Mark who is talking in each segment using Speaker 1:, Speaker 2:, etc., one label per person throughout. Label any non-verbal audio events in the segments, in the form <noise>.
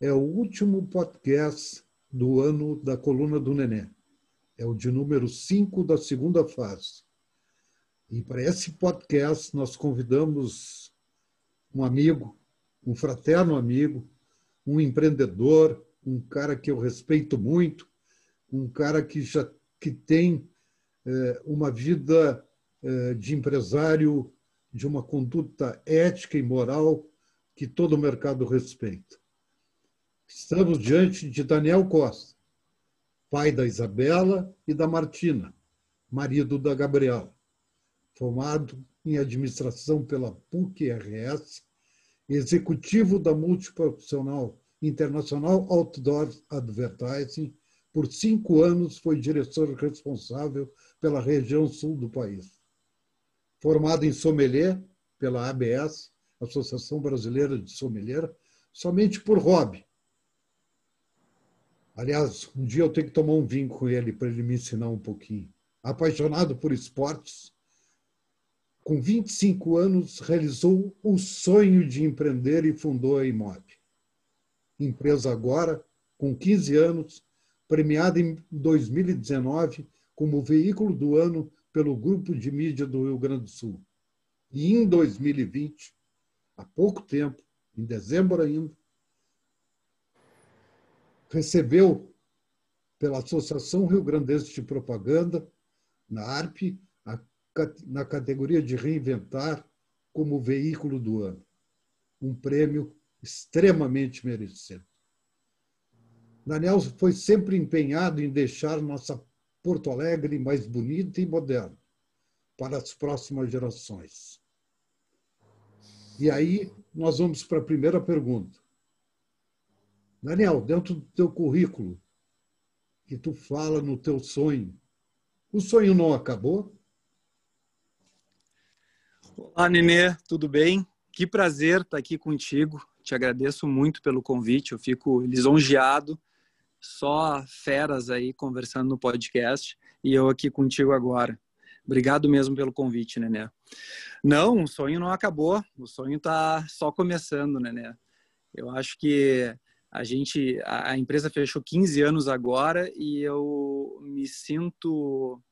Speaker 1: é o último podcast do ano da coluna do Nenê. É o de número 5 da segunda fase. E para esse podcast nós convidamos um amigo, um fraterno amigo, um empreendedor, um cara que eu respeito muito, um cara que já que tem é, uma vida é, de empresário de uma conduta ética e moral que todo o mercado respeita. Estamos diante de Daniel Costa, pai da Isabela e da Martina, marido da Gabriela, formado em administração pela PUC-RS, executivo da multiprofissional Internacional Outdoor Advertising. Por cinco anos foi diretor responsável pela região sul do país. Formado em sommelier pela ABS, Associação Brasileira de Sommelier, somente por hobby. Aliás, um dia eu tenho que tomar um vinho com ele para ele me ensinar um pouquinho. Apaixonado por esportes, com 25 anos realizou o sonho de empreender e fundou a Imob. Empresa agora, com 15 anos, premiada em 2019 como veículo do ano pelo Grupo de Mídia do Rio Grande do Sul. E em 2020, há pouco tempo, em dezembro ainda, recebeu pela Associação Rio Grandense de Propaganda, na ARP, a, na categoria de reinventar como veículo do ano. Um prêmio extremamente merecido. Daniel foi sempre empenhado em deixar nossa Porto Alegre mais bonita e moderna para as próximas gerações. E aí nós vamos para a primeira pergunta. Daniel, dentro do teu currículo, que tu fala no teu sonho, o sonho não acabou?
Speaker 2: Olá, Nenê, tudo bem? Que prazer estar aqui contigo. Te agradeço muito pelo convite. Eu fico lisonjeado. Só feras aí conversando no podcast e eu aqui contigo agora. Obrigado mesmo pelo convite, Nenê. Não, o sonho não acabou. O sonho está só começando, Nenê. Eu acho que a gente, a, empresa fechou 15 anos agora e eu me sinto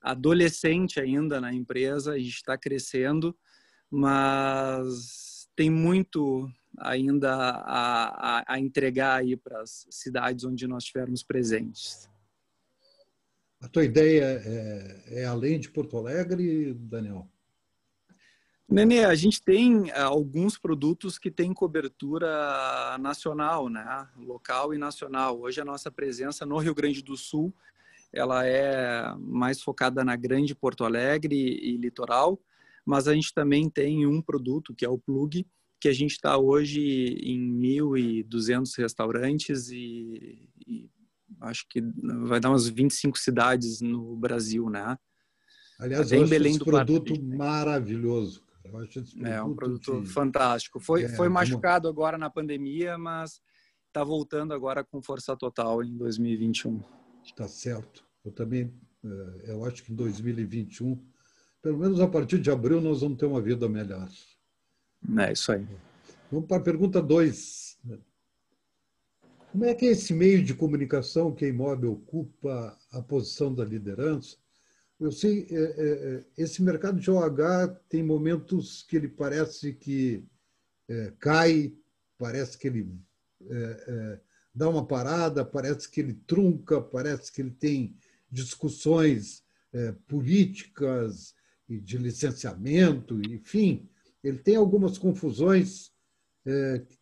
Speaker 2: adolescente ainda na empresa. A gente está crescendo, mas tem muito ainda a, a, a entregar aí para as cidades onde nós estivermos presentes.
Speaker 1: A tua ideia é, é além de Porto Alegre, Daniel?
Speaker 2: Nenê, a gente tem eh, alguns produtos que têm cobertura nacional, né? local e nacional. Hoje a nossa presença no Rio Grande do Sul ela é mais focada na grande Porto Alegre e litoral, mas a gente também tem um produto que é o Plug, que a gente está hoje em 1.200 restaurantes e, e, acho que vai dar umas 25 cidades no Brasil, né?
Speaker 1: Aliás, eu acho Belém esse produto Parque, maravilhoso. Eu
Speaker 2: acho esse produto é um produto de... fantástico. Foi, é, foi machucado agora na pandemia, mas está voltando agora com força total em 2021.
Speaker 1: Está certo. Eu também, eh, eu acho que em 2021, pelo menos a partir de abril, nós vamos ter uma vida melhor.
Speaker 2: É isso aí.
Speaker 1: Vamos para a pergunta 2. Como é que é esse meio de comunicação que a Imóvel ocupa a posição da liderança? Eu sei, é, é, é esse mercado de OH tem momentos que ele parece que cai, parece que ele dá uma parada, parece que ele trunca, parece que ele tem discussões políticas e de licenciamento, enfim ele tem algumas confusões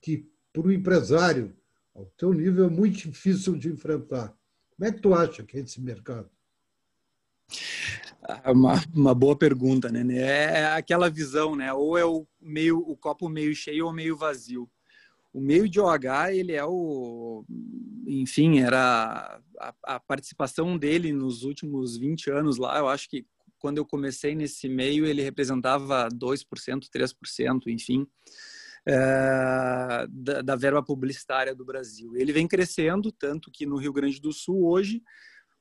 Speaker 1: que, para o empresário, ao teu nível, é muito difícil de enfrentar. Como é que tu acha que é esse mercado?
Speaker 2: É uma, uma boa pergunta, né? É aquela visão, né? Ou é o meio o copo meio cheio ou meio vazio. O meio de OH, ele é o, enfim, era a, a participação dele nos últimos 20 anos lá, eu acho que quando eu comecei nesse meio, ele representava 2%, 3%, enfim, é, da, da, verba publicitária do Brasil. Ele vem crescendo, tanto que no Rio Grande do Sul, hoje,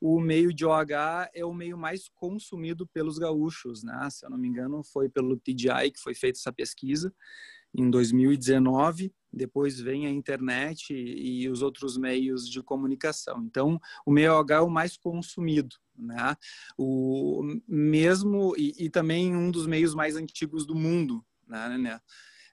Speaker 2: o meio de OH é o meio mais consumido pelos gaúchos, né? Se eu não me engano, foi pelo TDI que foi feita essa pesquisa em 2019 depois vem a internet e, e os outros meios de comunicação. Então, o meio H é o mais consumido, né? O mesmo e, e também um dos meios mais antigos do mundo, né?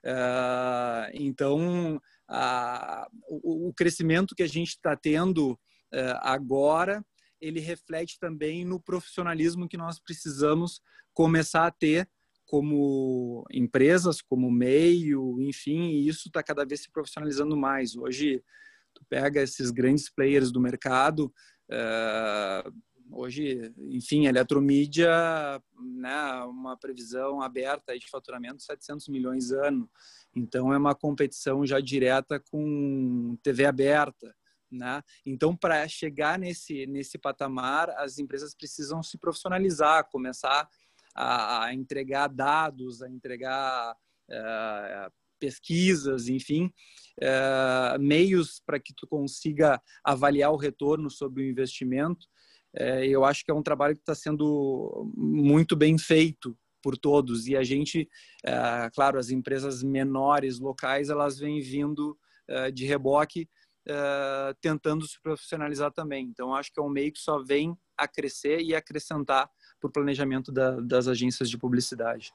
Speaker 2: Uh, então, uh, o, o, crescimento que a gente está tendo uh, agora, ele reflete também no profissionalismo que nós precisamos começar a ter como empresas, como meio, enfim, e isso está cada vez se profissionalizando mais. Hoje, tu pega esses grandes players do mercado, uh, hoje, enfim, eletromídia, né, uma previsão aberta de faturamento de 700 milhões ano. Então, é uma competição já direta com TV aberta. Né? Então, para chegar nesse, nesse patamar, as empresas precisam se profissionalizar, começar a, a entregar dados, a entregar uh, pesquisas, enfim, uh, meios para que tu consiga avaliar o retorno sobre o investimento. Uh, eu acho que é um trabalho que está sendo muito bem feito por todos e a gente, claro, as empresas menores locais elas vêm vindo de reboque Uh, tentando se profissionalizar também. Então, acho que é um meio que só vem a crescer e acrescentar para o planejamento da, das agências de publicidade.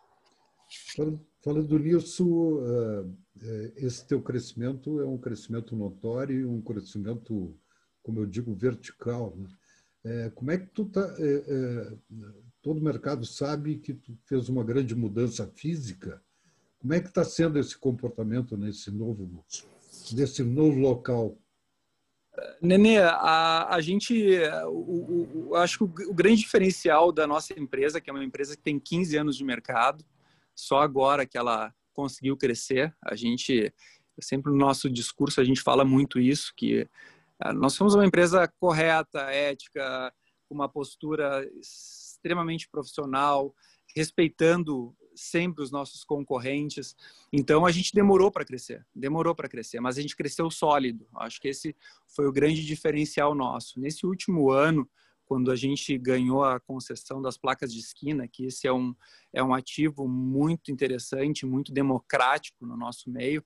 Speaker 1: Falando nisso, eh, esse teu crescimento é um crescimento notório, um crescimento, como eu digo, vertical. Né? Eh, como é que tu tá? Eh, todo mercado sabe que tu fez uma grande mudança física. Como é que está sendo esse comportamento nesse novo, nesse novo local?
Speaker 2: Nenê, a, a gente, o, o, acho que o, o, grande diferencial da nossa empresa, que é uma empresa que tem 15 anos de mercado, só agora que ela conseguiu crescer, a gente, sempre no nosso discurso, a gente fala muito isso, que ah, nós somos uma empresa correta, ética, com uma postura extremamente profissional, respeitando sempre os nossos concorrentes. Então a gente demorou para crescer, demorou para crescer, mas a gente cresceu sólido. Acho que esse foi o grande diferencial nosso. Nesse último ano, quando a gente ganhou a concessão das placas de esquina, que esse é um, é um ativo muito interessante, muito democrático no nosso meio,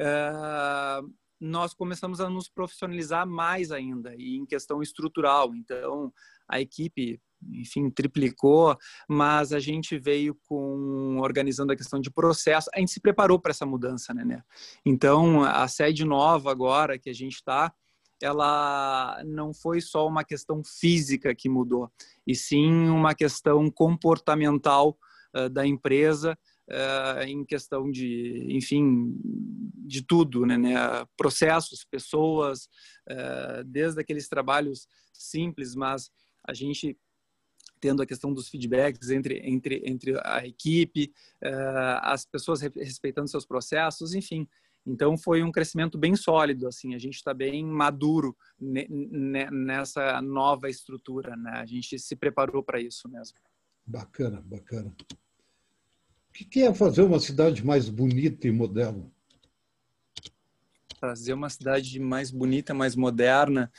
Speaker 2: uh, nós começamos a nos profissionalizar mais ainda, e em questão estrutural. Então, a equipe enfim, triplicou, mas a gente veio com organizando a questão de processo. A gente se preparou para essa mudança, né, né? Então, a sede nova agora que a gente está, ela não foi só uma questão física que mudou, e sim uma questão comportamental uh, da empresa, uh, em questão de, enfim, de tudo, né, né? processos, pessoas, uh, desde aqueles trabalhos simples, mas a gente tendo a questão dos feedbacks entre, entre, entre a equipe, uh, as pessoas respeitando seus processos, enfim. Então foi um crescimento bem sólido, assim, a gente está bem maduro nessa nova estrutura, né? A gente se preparou para isso mesmo.
Speaker 1: Bacana, bacana. O que é fazer uma cidade mais bonita e moderna?
Speaker 2: Fazer uma cidade mais bonita, mais moderna.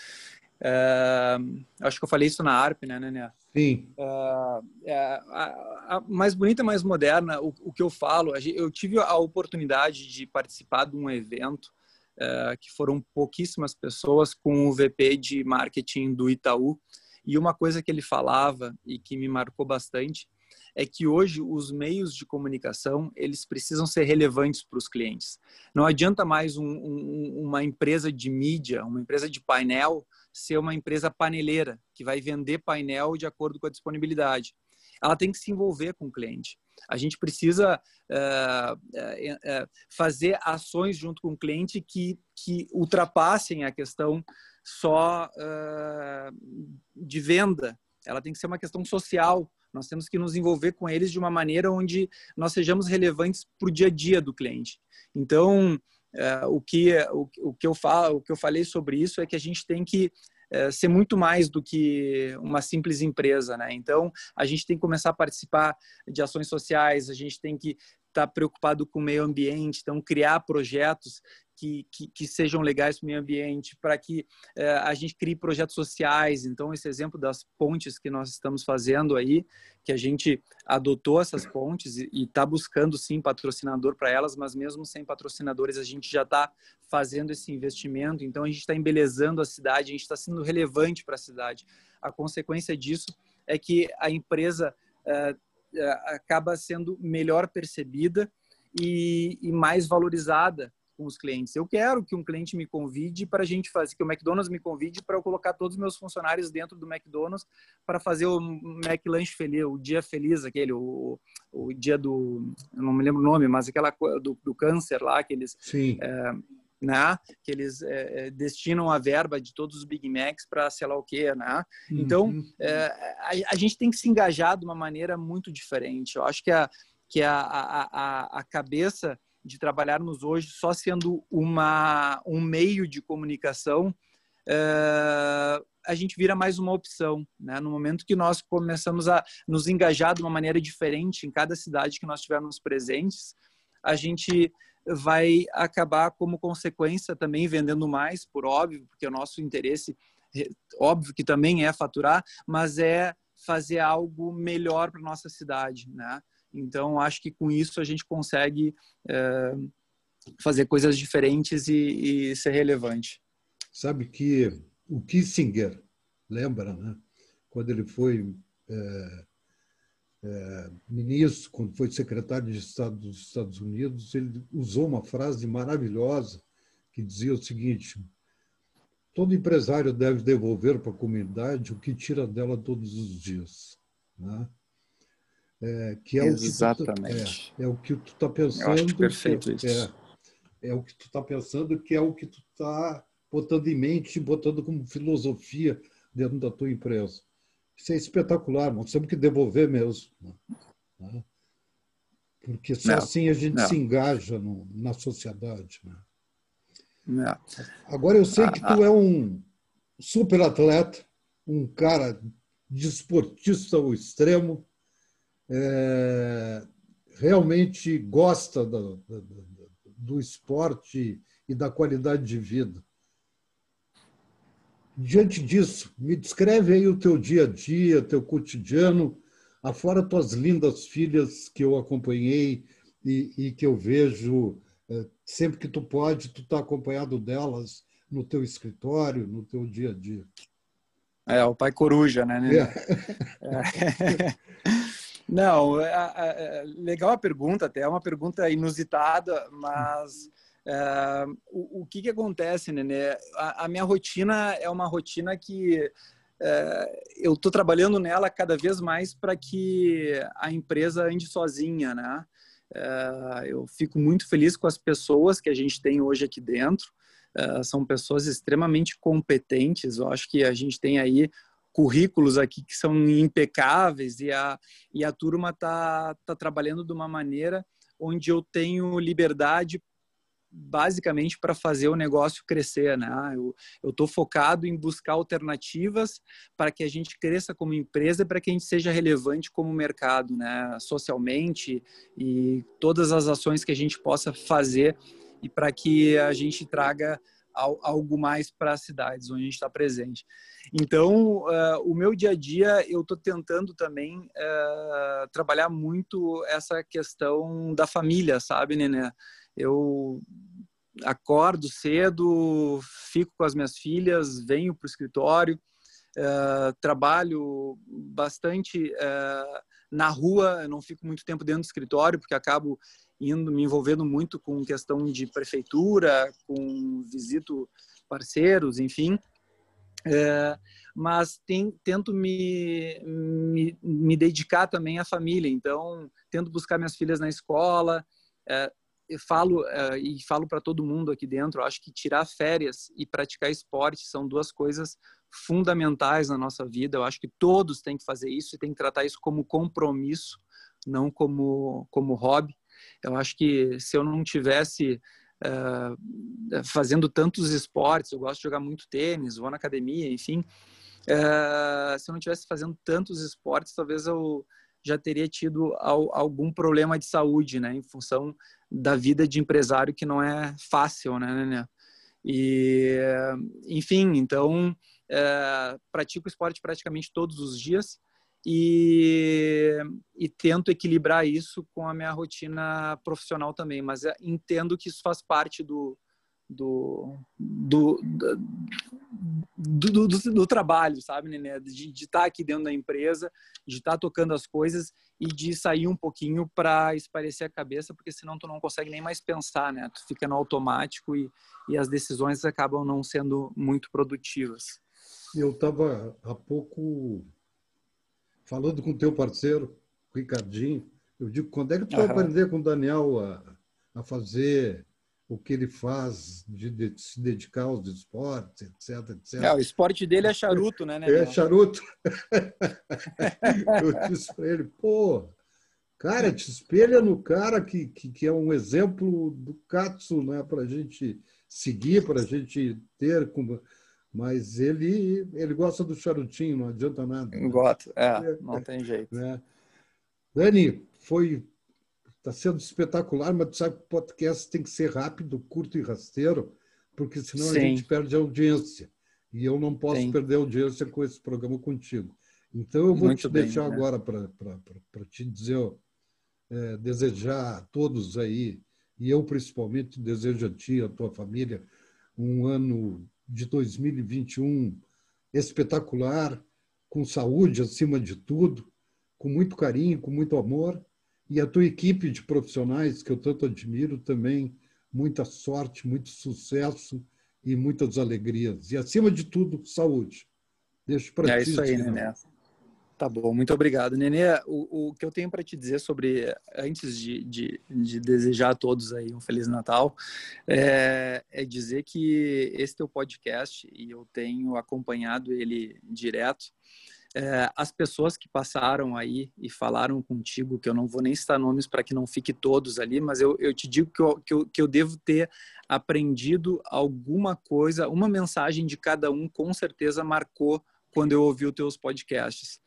Speaker 2: É, acho que eu falei isso na ARP, né, Né?
Speaker 1: Sim.
Speaker 2: Uh, é, a, a, mais bonita, mais moderna, o, o, que eu falo, eu tive a oportunidade de participar de um evento uh, que foram pouquíssimas pessoas com o VP de marketing do Itaú. E uma coisa que ele falava e que me marcou bastante é que hoje os meios de comunicação eles precisam ser relevantes para os clientes. Não adianta mais um, um, uma empresa de mídia, uma empresa de painel ser uma empresa paneleira, que vai vender painel de acordo com a disponibilidade. Ela tem que se envolver com o cliente. A gente precisa uh, uh, uh, fazer ações junto com o cliente que, que ultrapassem a questão só de venda. Ela tem que ser uma questão social. Nós temos que nos envolver com eles de uma maneira onde nós sejamos relevantes para o dia a dia do cliente. Então, o, que, o, o, que eu falo, o que eu falei sobre isso é que a gente tem que é, ser muito mais do que uma simples empresa, né? Então, a gente tem que começar a participar de ações sociais, a gente tem que estar tá preocupado com o meio ambiente, então criar projetos que, que, que, sejam legais para o meio ambiente, para que é, a gente crie projetos sociais. Então, esse exemplo das pontes que nós estamos fazendo aí, que a gente adotou essas pontes e está buscando, sim, patrocinador para elas, mas mesmo sem patrocinadores, a gente já está fazendo esse investimento. Então, a gente está embelezando a cidade, a gente está sendo relevante para a cidade. A consequência disso é que a empresa é, acaba sendo melhor percebida e, e mais valorizada com os clientes. Eu quero que um cliente me convide para a gente fazer, que o McDonald's me convide para eu colocar todos os meus funcionários dentro do McDonald's para fazer o McLanche feliz, o dia feliz, aquele, o, o dia do, não me lembro o nome, mas aquela do, do câncer lá, que eles, é, né, que eles é, destinam a verba de todos os Big Macs para sei lá o quê, né? Então, uhum. é, a, a gente tem que se engajar de uma maneira muito diferente. Eu acho que a, que a, a, a cabeça de trabalharmos hoje só sendo uma, um meio de comunicação, é, a gente vira mais uma opção. Né? No momento que nós começamos a nos engajar de uma maneira diferente em cada cidade que nós tivermos presentes, a gente vai acabar como consequência também vendendo mais, por óbvio, porque o nosso interesse, óbvio que também é faturar, mas é fazer algo melhor para nossa cidade, né? Então, acho que com isso a gente consegue é, fazer coisas diferentes e, e, ser relevante.
Speaker 1: Sabe que o Kissinger, lembra, né? Quando ele foi é, é, ministro, quando foi secretário de Estado dos Estados Unidos, ele usou uma frase maravilhosa que dizia o seguinte: todo empresário deve devolver para a comunidade o que tira dela todos os dias. Né?
Speaker 2: É, que é Exatamente.
Speaker 1: O tu, é, é, o que tu está pensando. Eu
Speaker 2: acho perfeito isso.
Speaker 1: É, é o que tu está pensando, que é o que tu está botando em mente, botando como filosofia dentro da tua empresa. Isso é espetacular, nós temos que devolver mesmo. Né? Porque só não, assim a gente não. se engaja no, na sociedade. Né? Não. Agora eu sei que tu é um super atleta, um cara desportista ao extremo, é, realmente gosta do, do, esporte e da qualidade de vida. Diante disso, me descreve aí o teu dia a dia, teu cotidiano, afora tuas lindas filhas que eu acompanhei e, e que eu vejo é, sempre que tu pode, tu está acompanhado delas no teu escritório, no teu dia a dia.
Speaker 2: É, o pai coruja, né? É. É. <laughs> Não, é, é, é, legal a pergunta, até é uma pergunta inusitada, mas é, o, o, que, que acontece, Nenê? A, a, minha rotina é uma rotina que é, eu estou trabalhando nela cada vez mais para que a empresa ande sozinha, né? É, eu fico muito feliz com as pessoas que a gente tem hoje aqui dentro. são pessoas extremamente competentes. Eu acho que a gente tem aí currículos aqui que são impecáveis e a, e a turma está tá trabalhando de uma maneira onde eu tenho liberdade basicamente para fazer o negócio crescer, né? Eu estou focado em buscar alternativas para que a gente cresça como empresa, para que a gente seja relevante como mercado, né? Socialmente e todas as ações que a gente possa fazer e para que a gente traga algo mais para as cidades onde a gente está presente. Então, uh, o meu dia a dia, eu estou tentando também uh, trabalhar muito essa questão da família, sabe, Nené? Eu acordo cedo, fico com as minhas filhas, venho para o escritório, uh, trabalho bastante na rua, não fico muito tempo dentro do escritório, porque acabo indo me envolvendo muito com questão de prefeitura, com visito parceiros, enfim. É, mas tem, tento me, me, me, dedicar também à família. Então, tento buscar minhas filhas na escola. É, falo é, e falo para todo mundo aqui dentro. acho que tirar férias e praticar esporte são duas coisas fundamentais na nossa vida. Eu acho que todos têm que fazer isso e têm que tratar isso como compromisso, não como como hobby. Eu acho que se eu não tivesse uh, fazendo tantos esportes, eu gosto de jogar muito tênis, vou na academia, enfim. Uh, se eu não tivesse fazendo tantos esportes, talvez eu já teria tido algum problema de saúde, né, em função da vida de empresário que não é fácil, né, né? E, enfim, então pratico esporte praticamente todos os dias e, e tento equilibrar isso com a minha rotina profissional também, mas é, entendo que isso faz parte do, do, do, do, do, do trabalho, sabe, Nenê? De, de estar tá aqui dentro da empresa, de estar tá tocando as coisas e de sair um pouquinho para esparecer a cabeça, porque senão tu não consegue nem mais pensar, né? Tu fica no automático e, e as decisões acabam não sendo muito produtivas.
Speaker 1: Eu estava há pouco falando com o teu parceiro, Ricardinho, eu digo, quando é que tu vai aprender com o Daniel a, a fazer o que ele faz de, de, se dedicar aos esportes, etc, etc.
Speaker 2: É, o esporte dele é charuto, né? né
Speaker 1: é charuto. <laughs> eu disse para ele, pô, cara, te espelha no cara que, que, que é um exemplo do Katsu, né? Para a gente seguir, para a gente ter... Como... Mas ele, ele gosta do charutinho, não adianta nada.
Speaker 2: Gosta, é, não tem jeito. Né?
Speaker 1: Dani, foi Está sendo espetacular, mas tu sabe que o podcast tem que ser rápido, curto e rasteiro, porque senão Sim. a gente perde a audiência. E eu não posso Sim. perder a audiência com esse programa contigo. Então eu vou Muito te bem, deixar né? agora para te dizer, é, desejar a todos aí, e eu principalmente desejo a ti, a tua família, um ano de 2021 espetacular, com saúde acima de tudo, com muito carinho, com muito amor e a tua equipe de profissionais, que eu tanto admiro, também muita sorte, muito sucesso e muitas alegrias. E, acima de tudo, saúde. Deixo para
Speaker 2: é ti. É isso aí, Nenê. Tá bom, muito obrigado. Nenê, o, o que eu tenho para te dizer sobre, antes de, de, de, desejar a todos aí um Feliz Natal, é, é dizer que esse teu podcast, e eu tenho acompanhado ele direto, é, as pessoas que passaram aí e falaram contigo, que eu não vou nem citar nomes para que não fique todos ali, mas eu, eu te digo que eu, que, eu, que eu devo ter aprendido alguma coisa, uma mensagem de cada um com certeza marcou quando eu ouvi os teus podcasts.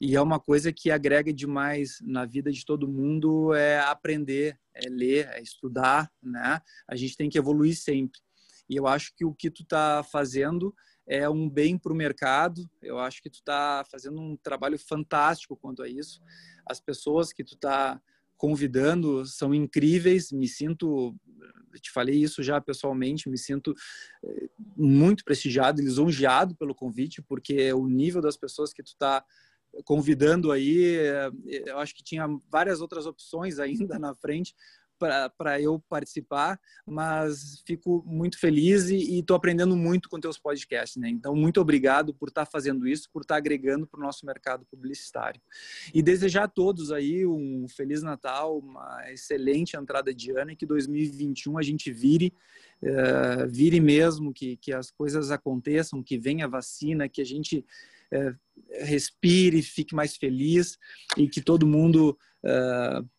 Speaker 2: E é uma coisa que agrega demais na vida de todo mundo, é aprender, é ler, é estudar, né? A gente tem que evoluir sempre. E eu acho que o que tu está fazendo é um bem para o mercado. Eu acho que tu está fazendo um trabalho fantástico quanto a isso. As pessoas que tu está convidando são incríveis. Me sinto, te falei isso já pessoalmente, me sinto eh, muito prestigiado, lisonjeado pelo convite, porque o nível das pessoas que tu está convidando aí, eh, eu acho que tinha várias outras opções <laughs> ainda na frente, para eu participar, mas fico muito feliz e estou aprendendo muito com teus podcasts, né? Então, muito obrigado por estar tá fazendo isso, por estar tá agregando para o nosso mercado publicitário. E desejar a todos aí um Feliz Natal, uma excelente entrada de ano e que 2021 a gente vire, uh, vire mesmo, que, que as coisas aconteçam, que venha a vacina, que a gente uh, respire, fique mais feliz e que todo mundo... Uh,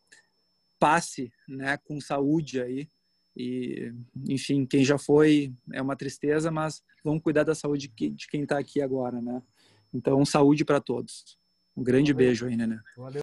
Speaker 2: passe né, com saúde aí. E, enfim, quem já foi é uma tristeza, mas vamos cuidar da saúde de quem está aqui agora, né? Então, saúde para todos. Um grande Valeu. beijo aí, né? Valeu.